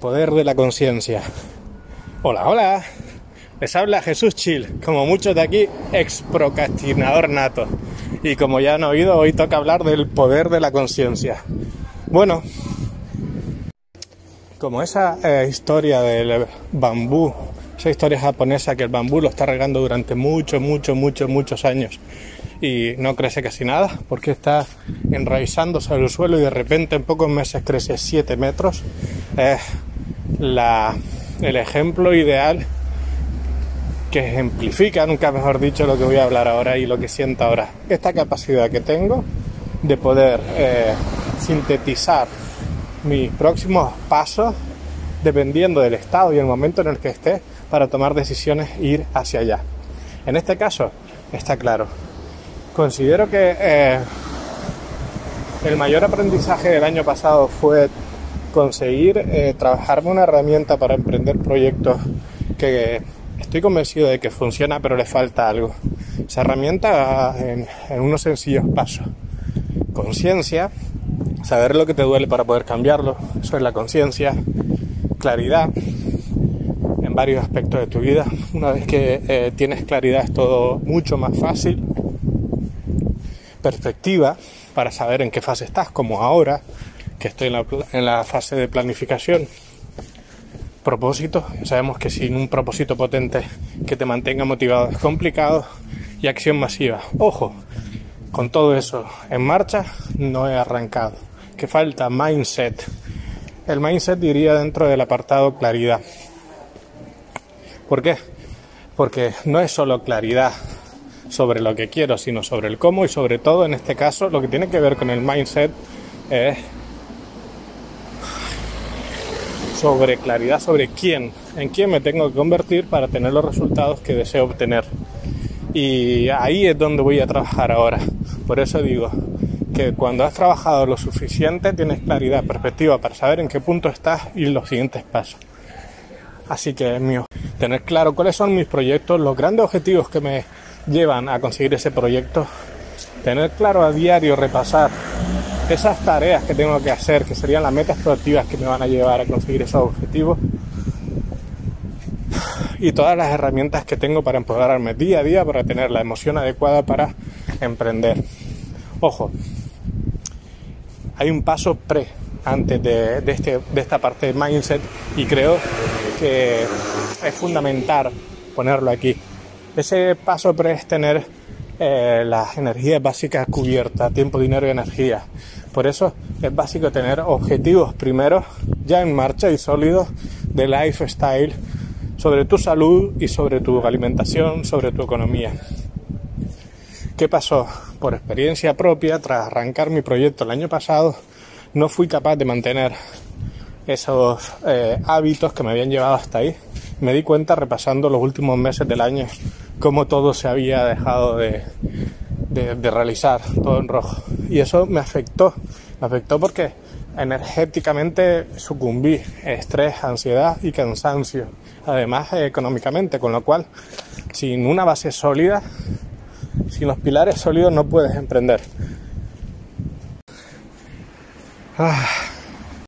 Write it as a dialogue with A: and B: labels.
A: Poder de la conciencia. Hola, hola. Les habla Jesús Chill, como muchos de aquí, ex procrastinador nato. Y como ya han oído, hoy toca hablar del poder de la conciencia. Bueno, como esa eh, historia del bambú, esa historia japonesa que el bambú lo está regando durante muchos, muchos, muchos, muchos años y no crece casi nada porque está enraizándose al suelo y de repente en pocos meses crece 7 metros. Es el ejemplo ideal que ejemplifica, nunca mejor dicho, lo que voy a hablar ahora y lo que siento ahora. Esta capacidad que tengo de poder eh, sintetizar mis próximos pasos dependiendo del estado y el momento en el que esté para tomar decisiones e ir hacia allá. En este caso, está claro, Considero que eh, el mayor aprendizaje del año pasado fue conseguir eh, trabajarme una herramienta para emprender proyectos que estoy convencido de que funciona, pero le falta algo. Esa herramienta en, en unos sencillos pasos. Conciencia, saber lo que te duele para poder cambiarlo, eso es la conciencia. Claridad en varios aspectos de tu vida. Una vez que eh, tienes claridad es todo mucho más fácil perspectiva para saber en qué fase estás, como ahora, que estoy en la, fase de planificación. Propósito, sabemos que sin un propósito potente que te mantenga motivado es complicado. Y acción masiva. Ojo, con todo eso en marcha, no he arrancado. Que falta mindset. El mindset diría dentro del apartado claridad. ¿Por qué? Porque no es solo claridad sobre lo que quiero, sino sobre el cómo y sobre todo en este caso lo que tiene que ver con el mindset es sobre claridad sobre quién, en quién me tengo que convertir para tener los resultados que deseo obtener. Y ahí es donde voy a trabajar ahora. Por eso digo que cuando has trabajado lo suficiente tienes claridad, perspectiva para saber en qué punto estás y los siguientes pasos. Así que es mío, tener claro cuáles son mis proyectos, los grandes objetivos que me llevan a conseguir ese proyecto, tener claro a diario, repasar esas tareas que tengo que hacer, que serían las metas proactivas que me van a llevar a conseguir esos objetivos y todas las herramientas que tengo para empoderarme día a día para tener la emoción adecuada para emprender. Ojo, hay un paso pre antes de, de, este, de esta parte de mindset y creo que es fundamental ponerlo aquí. Ese paso pre es tener eh, las energías básicas cubiertas, tiempo, dinero y energía. Por eso es básico tener objetivos primero ya en marcha y sólidos de lifestyle sobre tu salud y sobre tu alimentación, sobre tu economía. ¿Qué pasó? Por experiencia propia, tras arrancar mi proyecto el año pasado, no fui capaz de mantener esos eh, hábitos que me habían llevado hasta ahí. Me di cuenta repasando los últimos meses del año cómo todo se había dejado de, de, realizar, todo en rojo. Y eso me afectó, me afectó porque energéticamente sucumbí, estrés, ansiedad y cansancio, además económicamente, con lo cual sin una base sólida, sin los pilares sólidos no puedes emprender. Ah